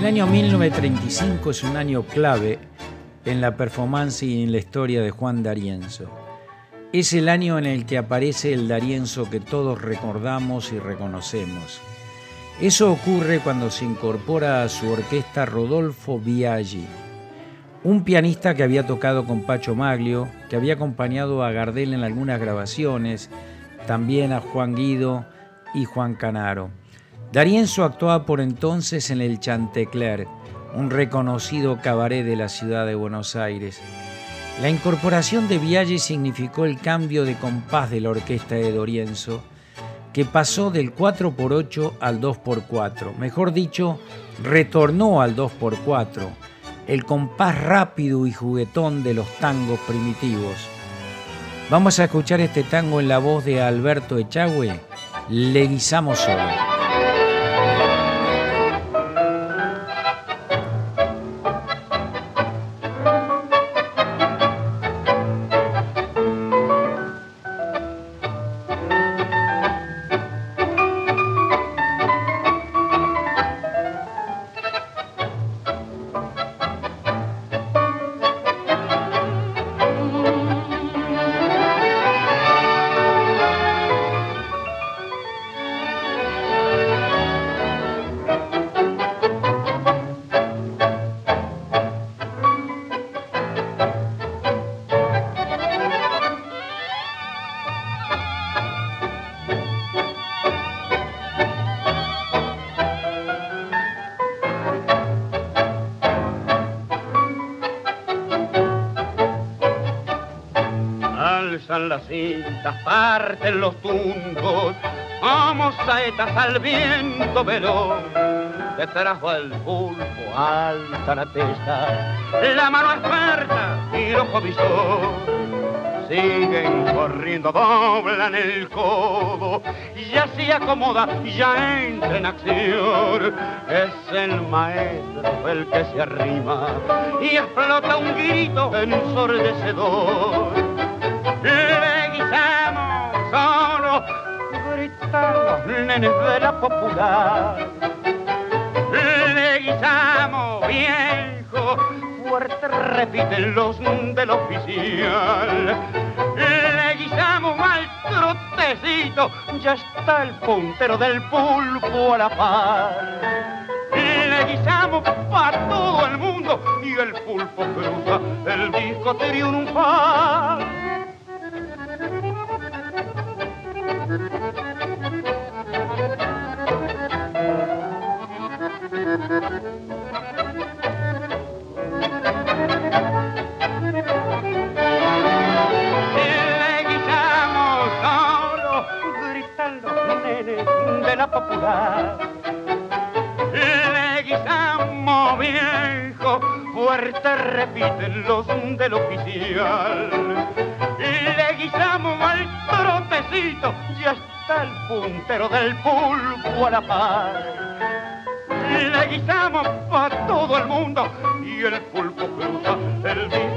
El año 1935 es un año clave en la performance y en la historia de Juan D'Arienzo. Es el año en el que aparece el D'Arienzo que todos recordamos y reconocemos. Eso ocurre cuando se incorpora a su orquesta Rodolfo Biaggi, un pianista que había tocado con Pacho Maglio, que había acompañado a Gardel en algunas grabaciones, también a Juan Guido y Juan Canaro. D'Arienzo actuaba por entonces en el Chantecler, un reconocido cabaret de la ciudad de Buenos Aires. La incorporación de Vialle significó el cambio de compás de la orquesta de D'Orienzo, que pasó del 4x8 al 2x4, mejor dicho, retornó al 2x4, el compás rápido y juguetón de los tangos primitivos. Vamos a escuchar este tango en la voz de Alberto Echagüe, Le guisamos solo. Las cintas, parten los tumbos, como saetas al viento veloz. Detrás va el pulpo, alta la testa, la mano experta y ojo visor. Siguen corriendo, doblan el codo, ya se acomoda, ya entra en acción. Es el maestro el que se arrima y explota un grito ensordecedor le guisamos solo, gritan los nenes de la popular. Le guisamos viejo, fuerte repiten los del oficial. Le guisamos mal trotecito, ya está el puntero del pulpo a la par. Le guisamos para todo el mundo y el pulpo cruza el disco triunfal. Repiten los del oficial. Le guisamos ya está el puntero del pulpo a la par. Le guisamos para todo el mundo y el pulpo cruza el triunfal